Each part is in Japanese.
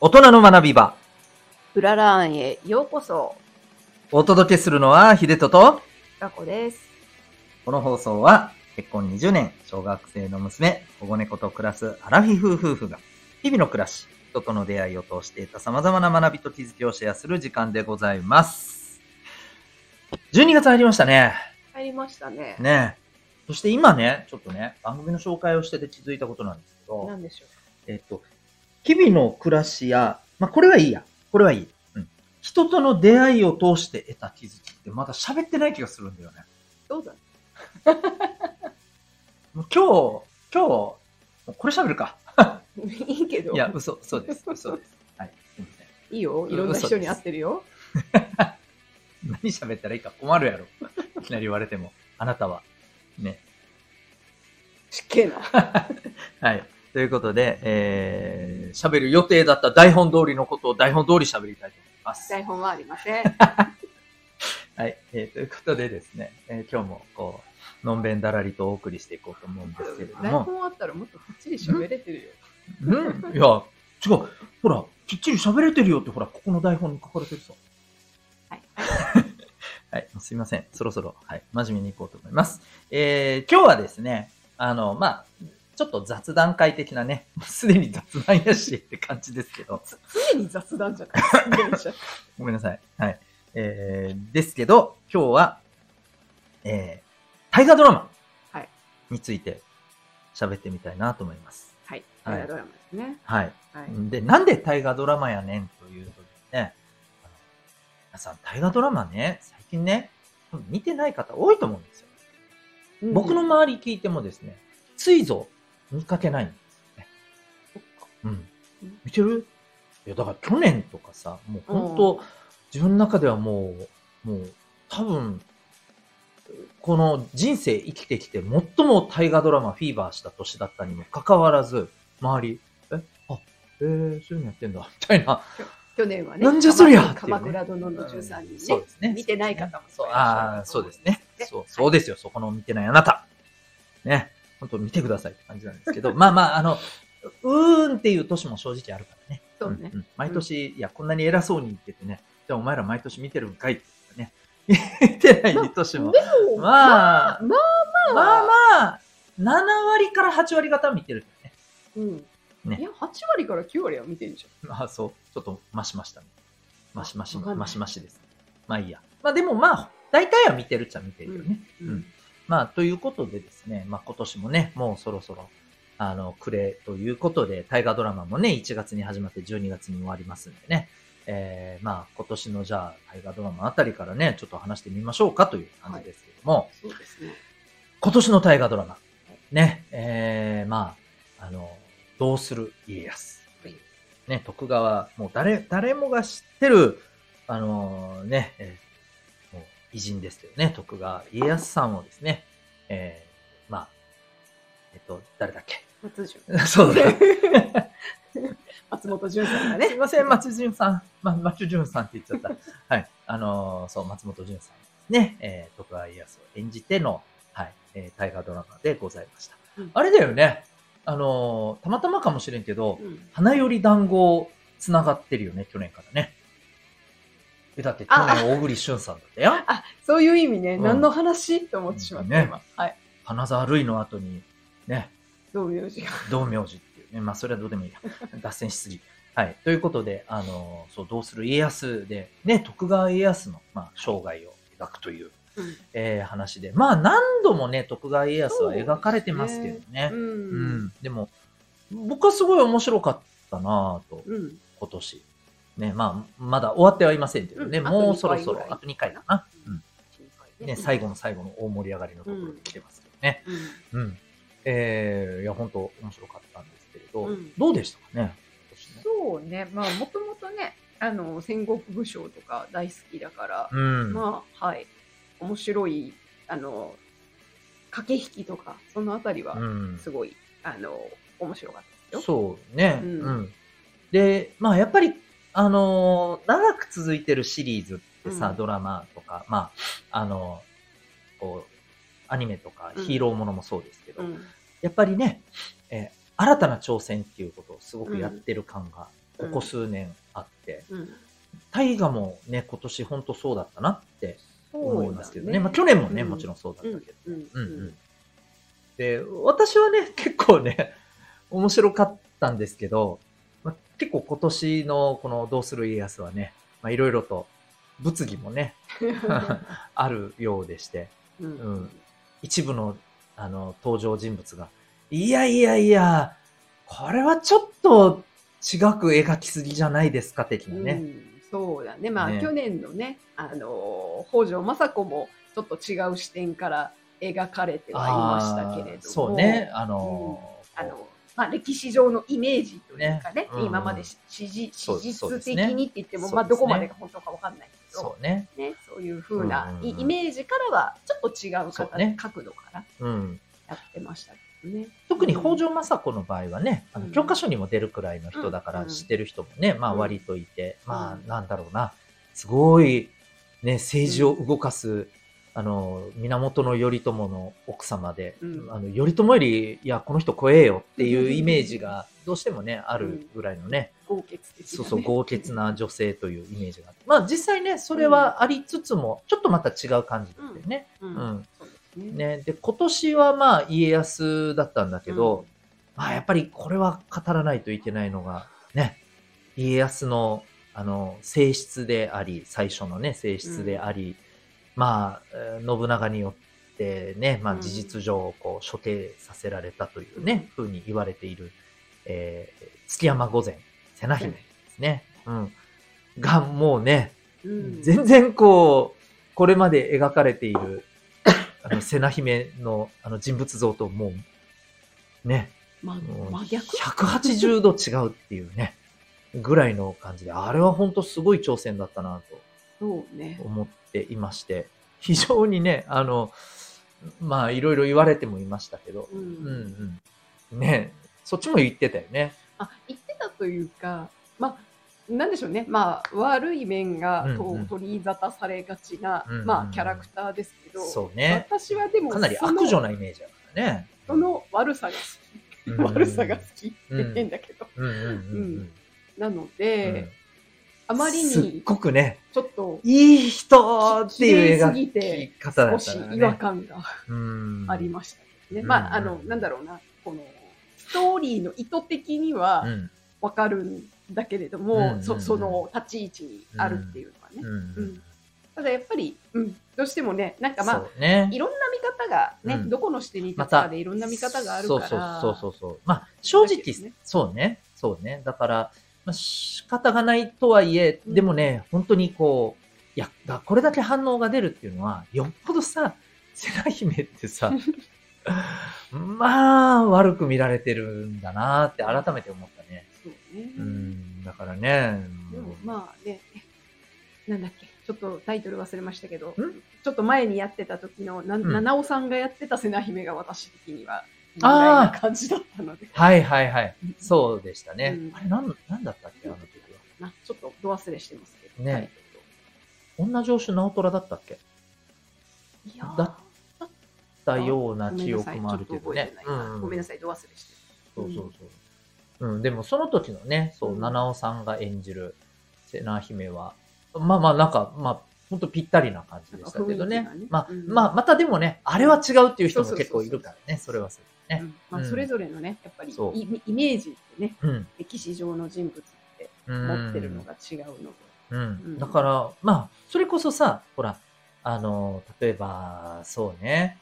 大人の学び場。うららんへようこそ。お届けするのは、秀人と、ラコです。この放送は、結婚20年、小学生の娘、保護猫と暮らすアラフィフ夫婦が、日々の暮らし、人との出会いを通して得た様々な学びと気づきをシェアする時間でございます。12月入りましたね。入りましたね。ねそして今ね、ちょっとね、番組の紹介をしてて気づいたことなんですけど、なんでしょう？えっと、日々の暮らしや、まあ、これはいいや。これはいい。うん。人との出会いを通して得た気づきってまだ喋ってない気がするんだよね。どうだ 今日、今日、これ喋るか。いいけど。いや、嘘、嘘です。嘘です。はい。すいません。いいよ。いろんな人に会ってるよ。何喋ったらいいか困るやろ。いきなり言われても。あなたは。ね。しっけえな。はい。ということで、えー、喋る予定だった台本通りのことを台本通り喋りたいと思います。台本はありません。はい。えー、ということでですね、えー今日もこう、のんべんだらりとお送りしていこうと思うんですけれど台も。本あったらもっとこっちり喋れてるよ。うんいや、違う。ほら、きっちり喋れてるよって、ほら、ここの台本に書かれてるさ。はい。はい。すいません。そろそろ、はい。真面目に行こうと思います。えー、今日はですね、あの、まあ、ちょっと雑談会的なね、すでに雑談やしって感じですけど、常に雑談じゃない ごめんなさい。はい。えー、ですけど、今日は、えー、大河ドラマはいについて喋ってみたいなと思います。はい。はい大河ドラマですね。はい。はい。で、なんで大河ドラマやねんというとですね、皆さん大河ドラマね、最近ね、見てない方多いと思うんですよ。僕の周り聞いてもですね、ついぞ見かけないんですよね。うん。見てる？いや、だから去年とかさ、もう本当、自分の中ではもう、もう、多分、この人生生きてきて最も大河ドラマフィーバーした年だったにもかかわらず、周り、え、あ、えー、そういうのやってんだ、みたいな。去年はね、なんじゃそりゃ鎌倉殿の13人ね。そうですね。見てない方もそう、ああ、そうですね。ねそう、そうですよ。そこの見てないあなた。ね。本当見てくださいって感じなんですけど、まあまあ、あの、うーんっていう年も正直あるからね。そうねんん毎年、いや、こんなに偉そうに言っててね、じゃあお前ら毎年見てるんかいって言ってね。見てない年も。でも、まあ、まあまあまあ、7割から8割方見てるね。うん。ねいや、8割から9割は見てるじまあそう、ちょっと増しましたね。増し増し、わかんない増し増しです。まあいいや。まあでもまあ、大体は見てるっちゃ見てるよね。ゃん。うん。まあ、ということでですね、まあ今年もね、もうそろそろ、あの、暮れということで、大河ドラマもね、1月に始まって12月に終わりますんでね、えー、まあ今年のじゃあ大河ドラマあたりからね、ちょっと話してみましょうかという感じですけども、そうですね。今年の大河ドラマ、ね、えー、まあ、あの、どうする家康。はいね、徳川、もう誰、誰もが知ってる、あのーもう偉人ですよね、徳川家康さんをですね、えー、まあ、えっと、誰だっけ？松潤。そうだ。松本潤さんがね。すいません、松潤さん。ま、松潤さんって言っちゃった。はい。あのーそう、松本潤さんですね。えー、徳川家康を演じての、はい、えー、大河ドラマでございました。うんあれだよね。あのーたまたまかもしれんけど、うん花より団子つながってるよね、去年からね。え、だって去あ年大栗旬さんだったよ。あ、そういう意味ね。うん何の話と思ってしまった、ね今。はい。花沢類の後に、ね、道明寺が。道明寺っていうね。まあ、それはどうでもいいや。脱線しすぎ。はい。ということで、あの、そう、どうする家康で、ね、徳川家康の、まあ、生涯を描くという、うんえー話で。まあ、何度もね、徳川家康は描かれてますけどね。う。うんん。でも、僕はすごい面白かったなぁと、うん。今年。ね、まあ、まだ終わってはいませんけどね。うんもうそろそろ、ああと2回かな。うん。ね、最後の最後の大盛り上がりのところで来てますけどね。うん。うん。えー、いや、本当面白かったんですけれど、うんどうでしたかね？今そうね。まあ、もともとね、あの、戦国武将とか大好きだから。まあ、はい。面白い、あの、駆け引きとか、そのあたりはう、ん。すごい、あの、面白かったですよ。そうね、ううんん。で、まあやっぱり、あのー長く続いてるシリーズってさ、うんドラマとか、まあ、あのーこう、アニメとかうんヒーローものもそうですけど、うん。やっぱりね、えー新たな挑戦っていうことをすごくやってる感がここ数年あって、うん。大河もね、今年本当そうだったなって思いますけどね。そうだまあ去年もね、うんもちろんそうだったけど。うん。ううんん。うん。で、私はね、結構ね、面白かったんですけど、まあ、結構今年のこのどうする家康はね、まあいろいろと物議もね、あるようでして、ううんん。一部のあの登場人物が、いやいやいや、これはちょっと違く描きすぎじゃないですか、的なね。うんそうだね。まあ、ね去年のね、あの、北条政子もちょっと違う視点から描かれてはいましたけれども。そうね、あの、あの、まあ、歴史上のイメージというかね、ね。うん。今まで史実的にって言っても、ね。まあ、どこまでが本当かわかんないけど、そうね。ね、そういう風なうん。うんうんイイメージからは、ちょっと違ううね。角度からうん。やってましたけどね。特に北条政子の場合はね、あのうん。教科書にも出るくらいの人だからうん。知ってる人もね、まあうん。割といて、まうん。あなんだろうな、すごいね、政治を動かす、あの、源頼朝の奥様で、うんあの、頼朝より、いや、この人怖えよっていうイメージがどうしてもね、あるぐらいのね、豪傑ね。そうそう、豪傑な女性というイメージがあって。まあ実際ね、それはありつつも、ちょっとまた違う感じだったよね。うん。うん。ね、で、今年はまあ家康だったんだけど、まあやっぱりこれは語らないといけないのが、ね、家康のあの性質であり、最初のね、性質であり、まあ、えー信長によってね、まあうん事実上こう処刑させられたというね、ふうに言われている、えー月山御前、瀬名姫ですね。うん。がもうね、うん、全然こう、これまで描かれている、あの、瀬名姫のあの人物像ともう、ね、真逆？180度違うっていうね、ぐらいの感じで、あれは本当すごい挑戦だったなそうねと。思っていまして、非常にね、あの、まあ、いろいろ言われてもいましたけど、うんうんうん。ね、そっちも言ってたよね。あ言ってたというか、まあ、なんでしょうね、まあ、悪い面が取り沙汰されがちな、うんうんうんまあ、キャラクターですけど、そうね。私はでもかなり悪女なイメージだからね。その悪さが好き、うん悪さが好きってうん変だけど、うんうんうんうん。なので、うんあまりすっにごくね、ちょっといい人っていう綺麗す描きぎて方だっ少し違和ね。感がうんありましたね。うんまあ、あの、うんなんだろうな、この、ストーリーの意図的にはうんわかるんだけれども、そその立ち位置にあるっていうのはね。うんうんただやっぱり、うん、どうしてもね、なんかまあ、ね。いろんな見方がね、うんどこの視点に立つかでいろんな見方があるから。そうそうそうそう。まあ、正直、ねそうね。そうね。だから、まあ、仕方がないとはいえ、うんでもね、本当にこう、いや、だこれだけ反応が出るっていうのは、よっぽどさ、瀬名姫ってさ、まあ、悪く見られてるんだなって改めて思ったね。そうね。うん、だからね。でもまあね、なんだっけ、ちょっとタイトル忘れましたけどん、ちょっと前にやってた時の、なうん七尾さんがやってた瀬名姫が私的には、ぐあーらいな感じだったので。はいはいはい。そうでしたね。うんあれ、なん、なんだったっけあの時は？なちょっとど忘れしてますけど。ねタイト女城主直虎だったっけ？いやーだだような記憶もあるけどね。ごめんなさい、ど忘れしてそうそうそう。うん、でもその時のね、そう、うん七尾さんが演じる瀬名姫は、まあまあなんか、まあ、ほんとぴったりな感じでしたけどね。ね。まあ、うん。まあ、またでもね、あれは違うっていう人も結構いるからね、それはそれね。うん。まあ、うん。それぞれのね、やっぱりイイメージってね、うん。歴史上の人物ってうん持ってるのが違うので。うん。うん。だから、まあ、それこそさ、ほら、あの、例えば、そうね、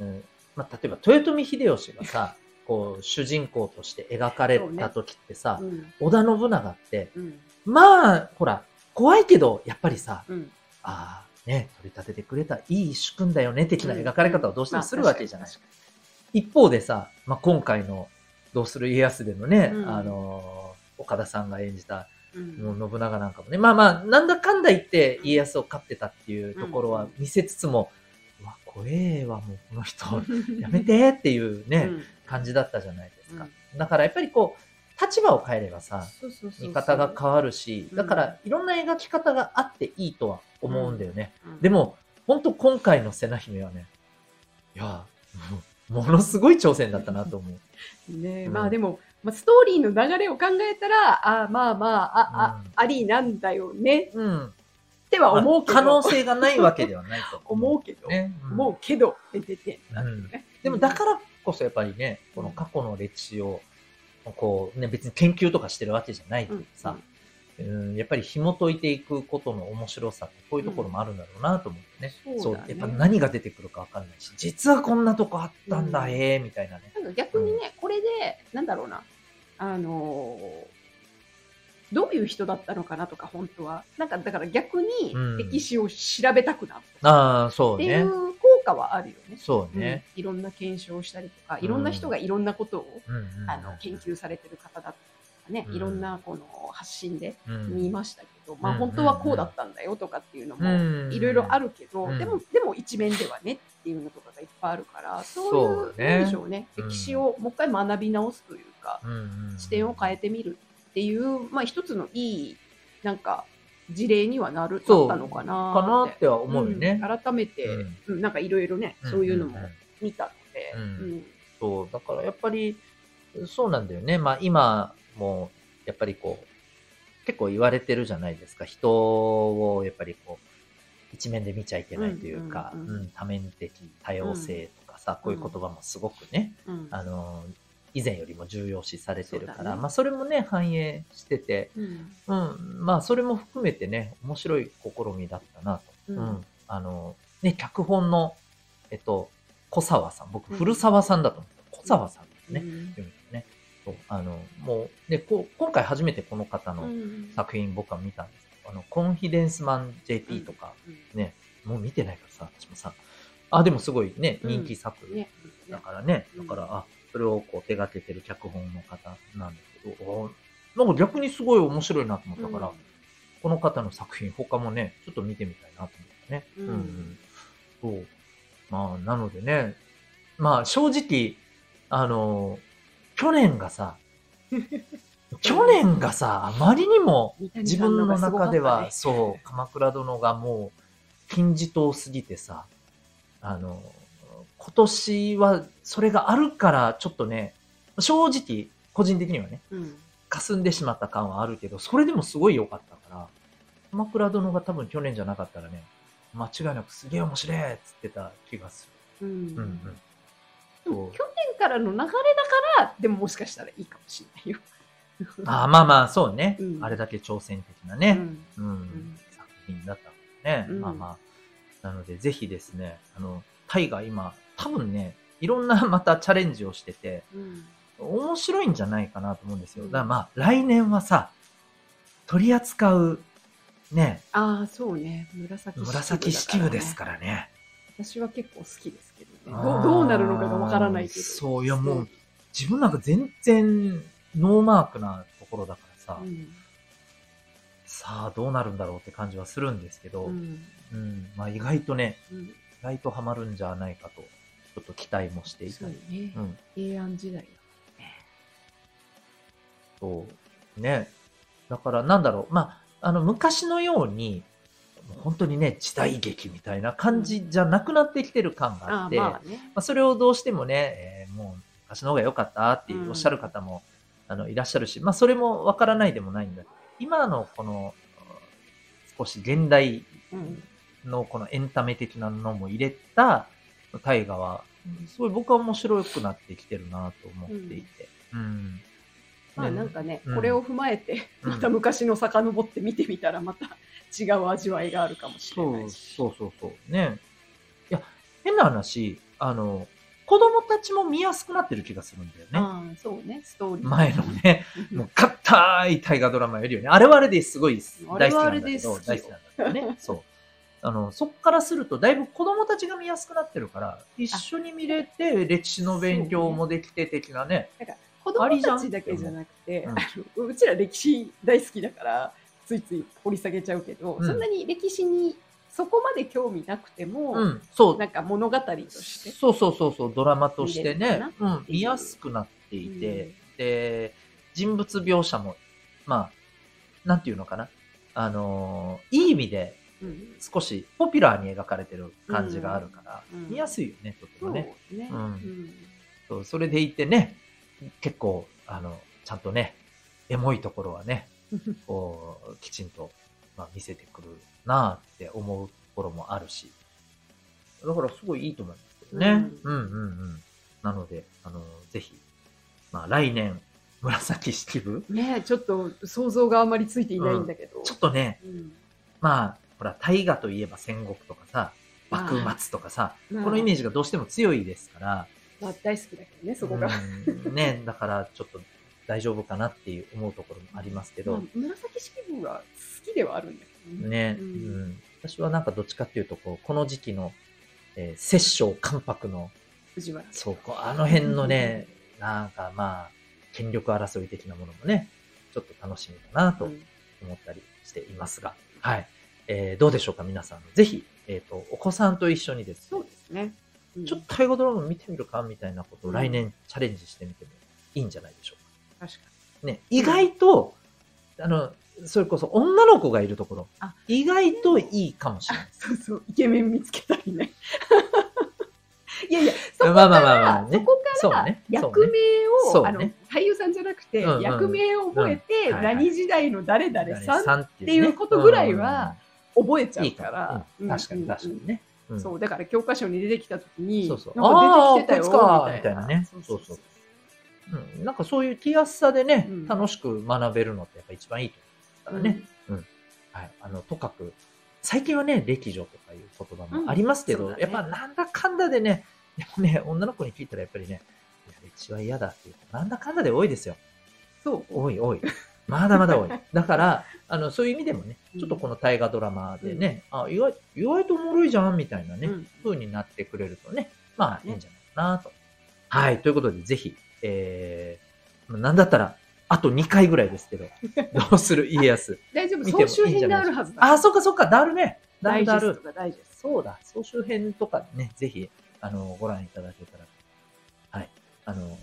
うん。まあ、例えば、豊臣秀吉がさ、こう、主人公として描かれた時ってさ、うん。織田信長って、うん。まあ、ほら、怖いけど、やっぱりさ、うんああ、ね、取り立ててくれた、いい主君だよね、的な描かれ方をどうしてもするわけじゃない。一方でさ、まあ、今回の、どうする家康でのね、うん。あのー、岡田さんが演じた、にもう信長なんかもね、まあまあ、なんだかんだ言って家康を勝ってたっていうところは見せつつも、うわ、怖えわ、もうこの人、やめてっていうね、うん。感じだったじゃないですか。だからやっぱりこう、立場を変えればさ、見方が変わるし、うんだからいろんな描き方があっていいとは思うんだよね。うんでも、本当今回の瀬名姫はね、いや、ものすごい挑戦だったなと思う。ねうんまあでも、まあ、ストーリーの流れを考えたら、あまあまあ、あ、あ、ありなんだよねうん。っては思うけど。可能性がないわけではないと思う けど、ね。うん思うけど出てんだよね。でもだからこそやっぱりね、この過去の歴史を、こうね、別に研究とかしてるわけじゃないけどさ、うん、やっぱり紐解いていくことの面白さってこういうところもあるんだろうなと思ってね。うん。そうだね。やっぱ何が出てくるかわかんないし、実はこんなとこあったんだ、うん。ええみたいなね。逆にね、これで、なんだろうな、あのーどういう人だったのかなとか、本当は。なんか、だから逆にうん。歴史を調べたくなるああ、そうね。っていう効果はあるよね。そうね。うん。いろんな検証をしたりとか、いろんな人がいろんなことを、うんあの研究されてる方だったりとかね、うん。いろんなこの発信でうん。見ましたけど、まあうん本当はこうだったんだよとかっていうのもうんいろいろあるけど、うん。でもでも一面ではねっていうのとかがいっぱいあるからそうそうねいうなんでしょうね。うん。歴史をもう一回学び直すというか、視点を変えてみるっていう、まあ、一つのいいなんか事例にはなるそう。なったのかなかなっては思うよね。うん。改めて、うん。うんなんかいろいろね、そういうのも見たので、うん。うん。そう、だからやっぱり、そうなんだよね。まあ今も、やっぱりこう、結構言われてるじゃないですか。人をやっぱりこう、一面で見ちゃいけないというか、うんうんうんうん。多面的多様性とかさ、こういう言葉もすごくね、うん。あの、以前よりも重要視されてるから、ね。まあそれもね、反映してて、うん。うん、まあそれも含めてね、面白い試みだったなと。うん。うん。あの、ね、脚本の、えっと、小沢さん。僕、うん。古沢さんだと思ってた。小沢さんですね。うん。読みたね。そう、あの、もう、で、こう、今回初めてこの方のうん。作品僕は見たんですけど、あの、コンフィデンスマン JP とか、ね、もう見てないからさ、私もさ、あ、でもすごいね、うん。人気作ね。だからね、うん。だから、あ、それをこう手掛けてる脚本の方なんだけど、おなんか逆にすごい面白いなと思ったから、この方の作品、他もね、ちょっと見てみたいなと思ってね。うんうんそう。まあ、なのでね、まあ、正直、あの、去年がさ、去年がさ、あまりにも自分の中では、そう、鎌倉殿がもう、金字塔すぎてさ、あの、今年はそれがあるから、ちょっとね、正直、個人的にはね、うん。霞んでしまった感はあるけど、それでもすごい良かったから、鎌倉殿が多分去年じゃなかったらね、間違いなくすげえ面白いっつってた気がすうん。る。うん。去年からの流れだから、でももしかしたらいいかもしれないよ。あーまあまあ、そうね、うん。あれだけ挑戦的なね、うん。うん。ん。作品だったのでね、うん。まあまあ、なのでぜひですね、あの、タイが今、多分ね、いろんな またチャレンジをしてて、うん面白いんじゃないかなと思うんですよ。うんだからまあ、来年はさ、取り扱う、ね、ああ、そうね。紫紫式部ですかからね。ら。私は結構好きですけどね。どうどうなるのかがわからないけど。そういやもう自分なんか全然ノーマークなところだからさ、うん。さあどうなるんだろうって感じはするんですけど、ううん、ん。まあ意外とね、うん。意外とハマるんじゃないかと、ちょっと期待もしていたそうり。ねう。ん、平安時代だ。そう。ね。だからなんだろう、まあ、あの昔のように、本当にね、時代劇みたいな感じじゃなくなってきてる感があって、まあね。まあ、それをどうしてもね、えーもう昔の方が良かったっていうおっしゃる方も、あのいらっしゃるし、まあそれもわからないでもないんだけど、今のこの少し現代うん。のこのエンタメ的なのも入れた大河は、すごい僕は面白くなってきてるなと思っていて。うん。まあなんかね、うんこれを踏まえて、うんまた昔の遡って見てみたら、また違う味わいがあるかもしれないし。そうそうそう。ね。いや、変な話、あの、子供たちも見やすくなってる気がするんだよね。ああ、そうね、ストーリー。前のね、もう硬い大河ドラマよりよね。あれはあれですごい大好きなんだけど、あれはあれで好きよ大好きなんだけどね。そう。あの、そっからすると、だいぶ子供たちが見やすくなってるから、一緒に見れて、歴史の勉強もできて的なね。なんか子供たちだけじゃなくて、うん。うちら歴史大好きだから、ついつい掘り下げちゃうけど、うん。そんなに歴史にそこまで興味なくても、うん、そう。なんか物語として。そうそうそうそう、ドラマとしてね。う。ん、見やすくなっていて、で、人物描写も、まあ、なんていうのかな。あのーいい意味で、うん少しポピュラーに描かれてる感じがあるから、うん見やすいよね、とてそうもね。ね。うんうんそうそれでいてね、結構、あの、ちゃんとね、エモいところはね、こう、きちんと、まあ、見せてくるなって思うところもあるし。だからすごいいいと思いますけどね。うんうん、うん、うんなので、あの、ぜひ、まあ来年、紫式部ねちょっと想像があまりついていないんだけど。ちょっとね、うんまあ、ほら、大河といえば戦国とかさ、幕末とかさ、まあこのイメージがどうしても強いですから、まあ大好きだけどね、そこが。うんね、だからちょっと大丈夫かなっていう思うところもありますけど、まあ紫式部は好きではあるんだけどね、ううん。ん。私はなんかどっちかっていうと、こう、この時期の、えー、摂政関白の、藤原。そう、こうあの辺のね、なんかまあ、権力争い的なものもね、ちょっと楽しみだなとうん。思ったりしていますが、はい。えーどうでしょうか、皆さん。ぜひ、えっ、と、お子さんと一緒にですね。そうですね。うん。ちょっと大河ドラマ見てみるかみたいなことをうん。来年チャレンジしてみてもいいんじゃないでしょう確かか。ね、意外と、あの、それこそ女の子がいるところあ、意外といいかもしれない。に。そうそう、イケメン見つけたりね。いやいや、そこまあまあから、まあまあね。そこから役名を、あのそうね。俳優さんじゃなくて、役名を覚えて、何時代の誰々さんっていうことぐらいは覚えちゃうか、ら。うん。確かに確かにね。うん。そう、だから教科書に出てきたときに、そうそう。なんか出てきてたよみみたいなね。そうそうそう。うん。なんかそういう気安さでね、うん。楽しく学べるのってやっぱ一番いいと思うからね。はい。あの、とかく、最近はね、歴女とかいう言葉もありますけど、ね。やっぱなんだかんだでね、で もね、女の子に聞いたらやっぱりね、いや、うちは嫌だっていうか、なんだかんだで多いですよ。そう。多い多い。まだまだ多い。だから、あの、そういう意味でもね、ちょっとこの大河ドラマでね、あ、意外、意外とおもろいじゃん、みたいなね、うん風になってくれるとね、まあ、いねいんじゃないかなと。はい、ということで、ぜひ、えー、なんだったら、あと2回ぐらいですけど、どうする家康。大丈夫、総集編があるはずだ。あ、そっかそっか、だるね。だるだるそうだ、総集編とかね、ぜひ、あの、ご覧いただけたら。はい。あの、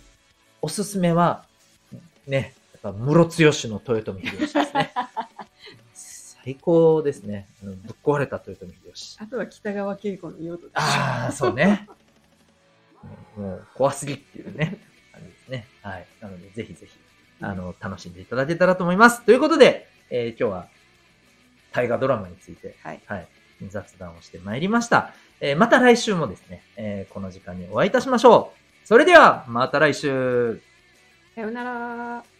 おすすめは、ね、室強しの豊臣秀吉ですね。最高ですね。ぶっ壊れた豊臣秀吉。ト。あとは北川景子の用途。ああ、そうね。もう、怖すぎっていうね、感じですね。はい。なので、ぜひぜひ、あの、楽しんでいただけたらと思います。ということで、えー今日は、大河ドラマについて、はい。はい、雑談をしてまいりました。えーまた来週もですね、えーこの時間にお会いいたしましょう。それでは、また来週。さようなら。